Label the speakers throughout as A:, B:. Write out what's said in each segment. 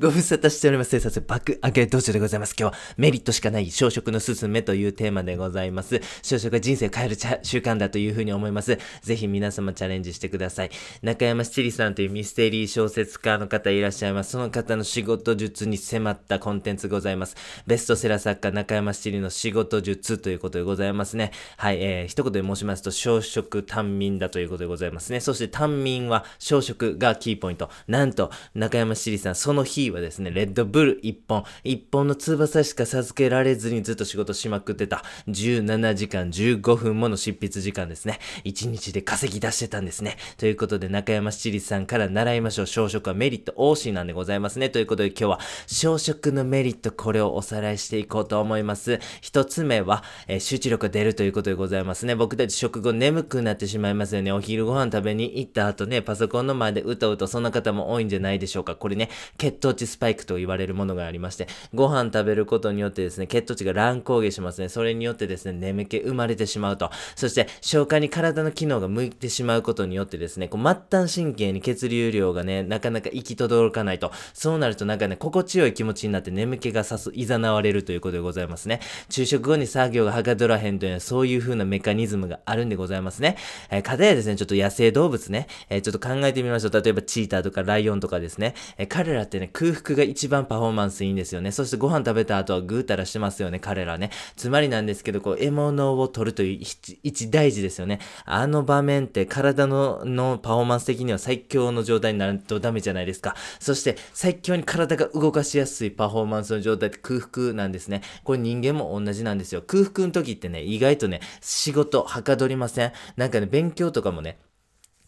A: ご無沙汰しております。生活爆上げ道場でございます。今日はメリットしかない小食の進めというテーマでございます。小食が人生を変える習慣だというふうに思います。ぜひ皆様チャレンジしてください。中山七里さんというミステリー小説家の方いらっしゃいます。その方の仕事術に迫ったコンテンツございます。ベストセラー作家中山七里の仕事術ということでございますね。はい、えー、一言で申しますと、小食短眠だということでございますね。そして短眠は小食がキーポイント。なんと、中山七里さん、その日はですね、レッドブル1本、1本の翼しか授けられずにずっと仕事しまくってた。17時間15分もの執筆時間ですね。1日で稼ぎ出してたんですね。ということで、中山七里さんから習いましょう。小食はメリット多しなんでございますね。ということで今日は、小食のメリット、これをおさらいしていこうと思います。一つ目は、えー、集中力が出るということでございますね。僕たち食後眠くなってしまいますよね。お昼ご飯食べに行った後ね、パソコンの前でうとうと、そんな方も多いんじゃないでしょうか。これね、血糖値スパイクと言われるものがありまして、ご飯食べることによってですね、血糖値が乱高下しますね。それによってですね、眠気生まれてしまうと。そして、消化に体の機能が向いてしまうことによってですね、こう末端神経に血流量がね、なかなか行き届かないと。そうなるとなんかね、心地よい気持ちになって眠気がさす、いざなわれるということでございますね。昼食後に作業がはかどらへんというのは、そういう風なメカニズムがあるんでございますね。えー、かたやですね、ちょっと野生動物ね、えー、ちょっと考えてみましょう。例えばチーターとかライオンとかですね、えー、彼らってね、空空腹が一番パフォーマンスいいんですよね。そしてご飯食べた後はぐうたらしてますよね、彼らね。つまりなんですけど、こう、獲物を取るという一大事ですよね。あの場面って体ののパフォーマンス的には最強の状態になるとダメじゃないですか。そして最強に体が動かしやすいパフォーマンスの状態って空腹なんですね。これ人間も同じなんですよ。空腹の時ってね、意外とね、仕事はかどりません。なんかね、勉強とかもね、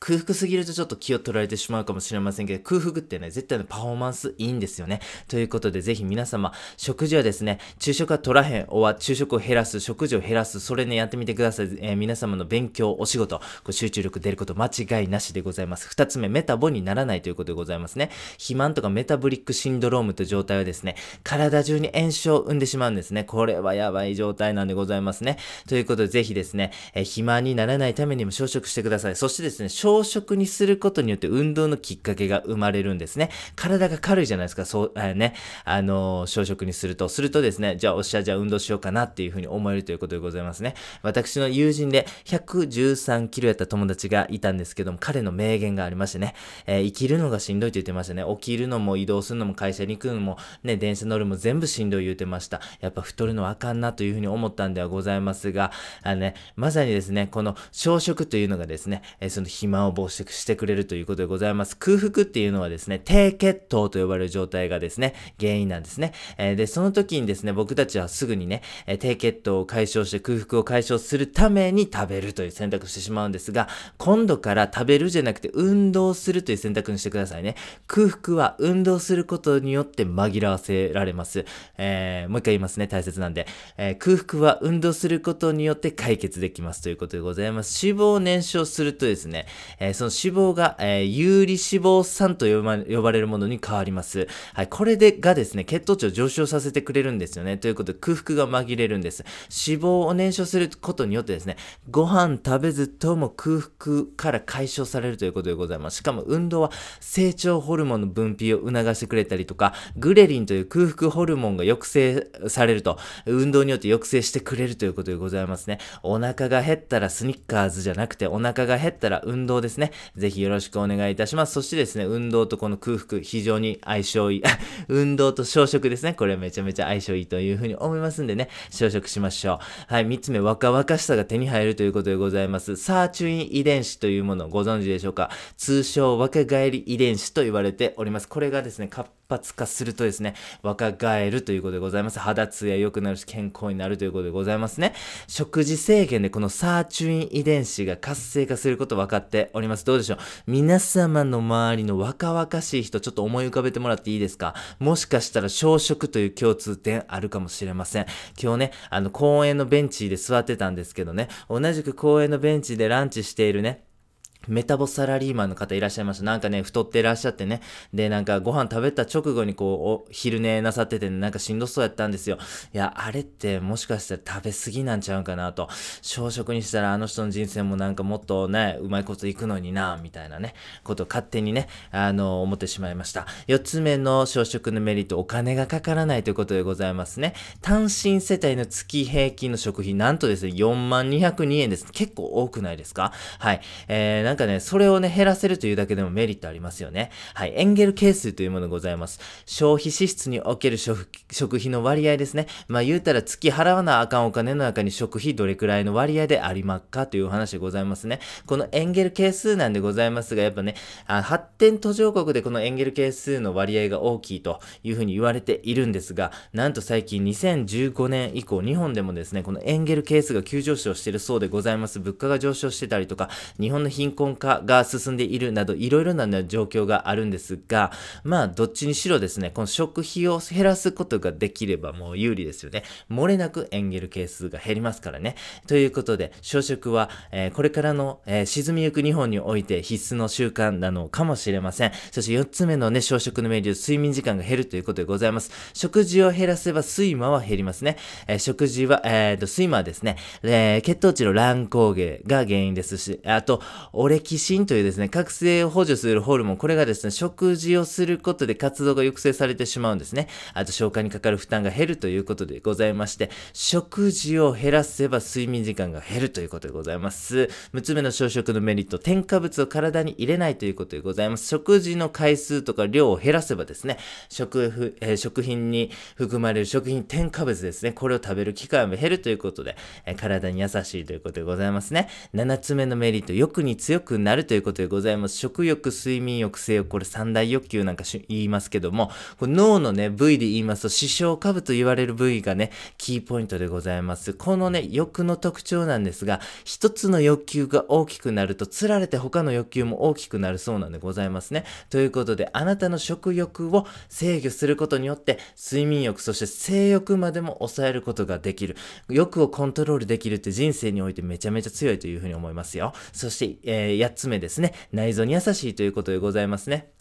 A: 空腹すぎるとちょっと気を取られてしまうかもしれませんけど、空腹ってね、絶対のパフォーマンスいいんですよね。ということで、ぜひ皆様、食事はですね、昼食は取らへん、おわ、昼食を減らす、食事を減らす、それね、やってみてください。えー、皆様の勉強、お仕事、こう集中力出ること間違いなしでございます。二つ目、メタボにならないということでございますね。肥満とかメタボリックシンドロームという状態はですね、体中に炎症を生んでしまうんですね。これはやばい状態なんでございますね。ということで、ぜひですね、えー、肥満にならないためにも小食してください。そしてですね、小食にすることによって運動のきっかけが生まれるんですね。体が軽いじゃないですか、そう、えね、あのー、小食にすると。するとですね、じゃあ、おっしゃ、じゃあ運動しようかなっていうふうに思えるということでございますね。私の友人で113キロやった友達がいたんですけども、彼の名言がありましてね、えー、生きるのがしんどいと言ってましたね。起きるのも移動するのも会社に行くのも、ね、電車乗るも全部しんどい言うてました。やっぱ太るのはあかんなというふうに思ったんではございますが、あのね、まさにですね、この小食というのがですね、えー、その肥満を防止してくれるということでございます。空腹っていうのはですね、低血糖と呼ばれる状態がですね、原因なんですね。えー、で、その時にですね、僕たちはすぐにね、え、低血糖を解消して空腹を解消するために食べるという選択をしてしまうんですが、今度から食べるじゃなくて運動するという選択にしてくださいね。空腹は運動することによって紛らわせられます。えー、もう一回言いますね、大切なんで。え空腹は運動することによって解決できますということでございます。脂肪を燃焼するとですね、えその脂肪が、ええー、有利脂肪酸と呼ば呼ばれるものに変わります。はい、これでがですね、血糖値を上昇させてくれるんですよね。ということで、空腹が紛れるんです。脂肪を燃焼することによってですね、ご飯食べずとも空腹から解消されるということでございます。しかも運動は成長ホルモンの分泌を促してくれたりとか、グレリンという空腹ホルモンが抑制されると、運動によって抑制してくれるということでございますね。お腹が減ったらスニッカーズじゃなくて、お腹が減ったら運動ですね。ぜひよろしくお願いいたします。そしてですね、運動とこの空腹、非常に相性いい。運動と小食ですね。これめちゃめちゃ相性いいというふうに思いますんでね、小食しましょう。はい、3つ目、若々しさが手に入るということでございます。サーチュイン遺伝子というものをご存知でしょうか？通称若返り遺伝子と言われております。これがですね、活発化するとですね、若返るということでございます。肌ツヤ良くなるし、健康になるということでございますね。食事制限でこのサーチュイン遺伝子が活性化すること分かっております。どうでしょう？皆様の周りの若々しい人、ちょっと思い浮かべてもらっていいですか？もしかしたら小食という共通点あるかもしれません。今日ね、あの公園のベンチで座ってたんですけどね、同じく公園のベンチでランチしているね、メタボサラリーマンの方いらっしゃいました。なんかね、太ってらっしゃってね。で、なんかご飯食べた直後にこう、お昼寝なさってて、ね、なんかしんどそうやったんですよ。いや、あれってもしかしたら食べ過ぎなんちゃうかなと。小食にしたらあの人の人生もなんかもっとね、うまいこといくのにな、みたいなね、ことを勝手にね、あの、思ってしまいました。四つ目の小食のメリット、お金がかからないということでございますね。単身世帯の月平均の食費、なんとですね、4万202円です。結構多くないですか？はい。えー、なんかね、それをね、減らせるというだけでもメリットありますよね。はい。エンゲル係数というものございます。消費支出における食費の割合ですね。まあ言うたら月払わなあかんお金の中に食費どれくらいの割合でありますかというお話でございますね。このエンゲル係数なんでございますが、やっぱね、あ発展途上国でこのエンゲル係数の割合が大きいというふうに言われているんですが、なんと最近2015年以降、日本でもですね、このエンゲル係数が急上昇しているそうでございます。物価が上昇してたりとか、日本の貧困化が進んでいるなど、いろいろな状況があるんですが、まあ、どっちにしろですね、この食費を減らすことができればもう有利ですよね。漏れなくエンゲル係数が減りますからね。ということで、小食は、えー、これからの、えー、沈みゆく日本において必須の習慣なのかもしれません。そして4つ目のね、小食のメリット、睡眠時間が減るということでございます。食事を減らせば睡魔は減りますね。えー、食事は、えーと、睡魔はですね、えー、血糖値の乱高下が原因ですし、あと、オレキシンというですね、覚醒を補助するホルモン、これがですね、食事をすることで活動が抑制されてしまうんですね。あと、消化にかかる負担が減るということでございまして、食事を減らせば睡眠時間が減るということでございます。6つ目の小食のメリット、添加物を体に入れないということでございます。食事の回数とか量を減らせばですね、食,、えー、食品に含まれる食品添加物ですね、これを食べる機会も減るということで、えー、体に優しいということでございますね。7つ目のメリット、欲に強くなるということでございます。食欲、睡眠欲、性欲、これ三大欲求なんか言いますけども、これ脳のね、部位で言いますと、視床下部と言われる部位がね、キーポイントでございます。このね、欲の特徴なんですが、一つの欲求が大きくなると、つられて他の欲求も大きくなるそうなんでございますね。ということで、あなたの食欲を制御することによって、睡眠欲、そして性欲までも抑えることができる。欲をコントロールできるって人生においてめちゃめちゃ強いというふうに思いますよ。そして、えー、8つ目ですね。内臓に優しいということでございますね。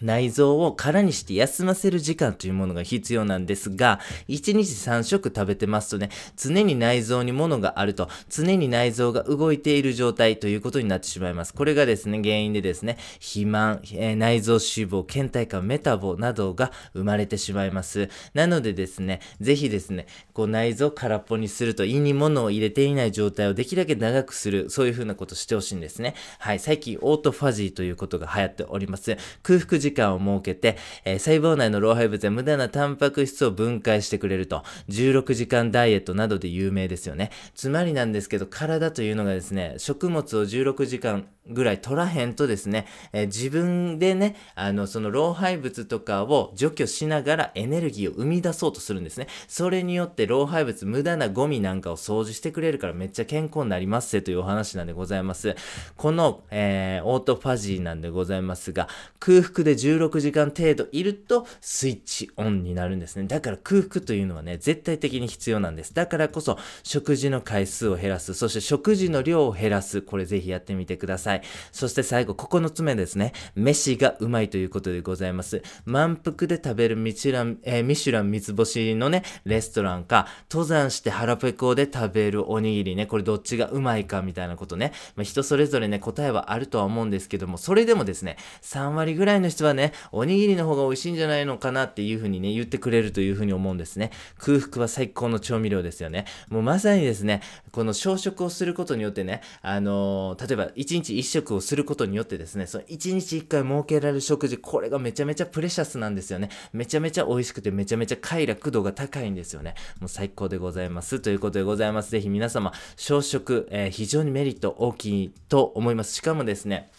A: 内臓を空にして休ませる時間というものが必要なんですが、1日3食食べてますとね、常に内臓に物があると、常に内臓が動いている状態ということになってしまいます。これがですね、原因でですね、肥満、えー、内臓脂肪、倦怠感、メタボなどが生まれてしまいます。なのでですね、ぜひですね、こう内臓を空っぽにすると胃に物を入れていない状態をできるだけ長くする、そういうふうなことしてほしいんですね。はい、最近オートファジーということが流行っております。空腹時間を設けて、えー、細胞内の老廃物や無駄なタンパク質を分解してくれると、16時間ダイエットなどで有名ですよね。つまりなんですけど、体というのがですね、食物を16時間ぐらい取らへんとですね、えー、自分でね、あの、その老廃物とかを除去しながらエネルギーを生み出そうとするんですね。それによって老廃物、無駄なゴミなんかを掃除してくれるからめっちゃ健康になりますせというお話なんでございます。この、えー、オートファジーなんでございますが、空腹で16時間程度いるとスイッチオンになるんですね。だから空腹というのはね、絶対的に必要なんです。だからこそ、食事の回数を減らす、そして食事の量を減らす、これぜひやってみてください。そして最後、9つ目ですね。飯がうまいということでございます。満腹で食べるミシュラン、えー、ミシュラン三つ星のね、レストランか、登山して腹ペコで食べるおにぎりね、これどっちがうまいかみたいなことね。まあ、人それぞれね、答えはあるとは思うんですけども、それでもですね、3割ぐらいの人ははね、おにぎりの方が美味しいんじゃないのかなっていうふうにね、言ってくれるというふうに思うんですね。空腹は最高の調味料ですよね。もうまさにですね、この朝食をすることによってね、あのー、例えば1日1食をすることによってですね、その1日1回設けられる食事、これがめちゃめちゃプレシャスなんですよね。めちゃめちゃ美味しくてめちゃめちゃ快楽度が高いんですよね。もう最高でございます。ということでございます。ぜひ皆様、朝食、えー、非常にメリット大きいと思います。しかもですね、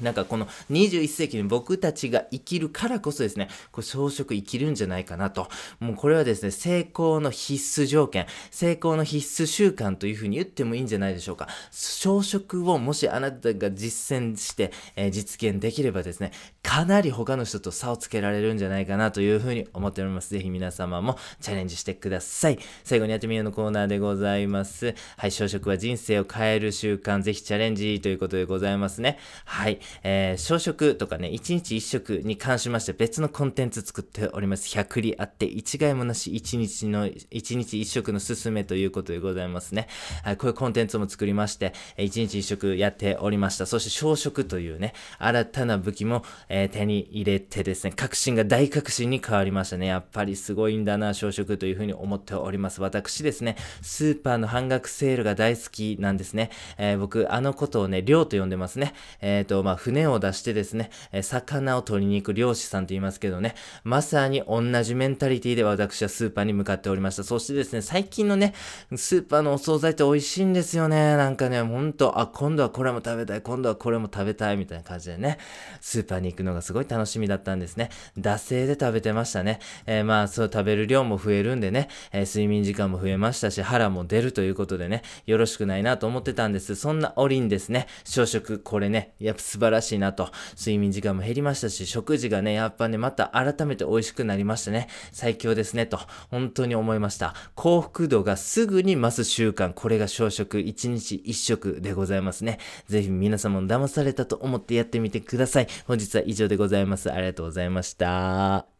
A: なんかこの21世紀に僕たちが生きるからこそですね、これ装飾生きるんじゃないかなと。もうこれはですね、成功の必須条件、成功の必須習慣というふうに言ってもいいんじゃないでしょうか。装飾をもしあなたが実践して、えー、実現できればですね、かなり他の人と差をつけられるんじゃないかなというふうに思っております。ぜひ皆様もチャレンジしてください。最後にやってみようのコーナーでございます。はい、朝食は人生を変える習慣、ぜひチャレンジということでございますね。はい、えー、朝食とかね、1日1食に関しまして別のコンテンツ作っております。100里あって一概もなし1日の、1日1食のすすめということでございますね。はい、こういうコンテンツも作りまして、1日1食やっておりました。そして朝食というね、新たな武器も、えー、え手に入れてですね、革新が大革新に変わりましたね。やっぱりすごいんだな、朝食というふうに思っております。私ですね、スーパーの半額セールが大好きなんですね。えー、僕、あのことをね、漁と呼んでますね。えっ、ー、と、まあ、船を出してですね、え魚を取りに行く漁師さんと言いますけどね、まさに同じメンタリティで私はスーパーに向かっておりました。そしてですね、最近のね、スーパーのお惣菜って美味しいんですよね。なんかね、ほんと、あ、今度はこれも食べたい、今度はこれも食べたい、みたいな感じでね、スーパーに行くのがすごい楽しみだったんですね。惰性で食べてましたね。えー、まあ、そう食べる量も増えるんでね、えー、睡眠時間も増えましたし、腹も出るということでね、よろしくないなと思ってたんです。そんな折にですね、朝食、これね、やっぱ素晴らしいなと、睡眠時間も減りましたし、食事がね、やっぱね、また改めて美味しくなりましたね。最強ですね、と、本当に思いました。幸福度がすぐに増す習慣、これが朝食、1日1食でございますね。ぜひ皆様も騙されたと思ってやってみてください。本日は以上でございます。ありがとうございました。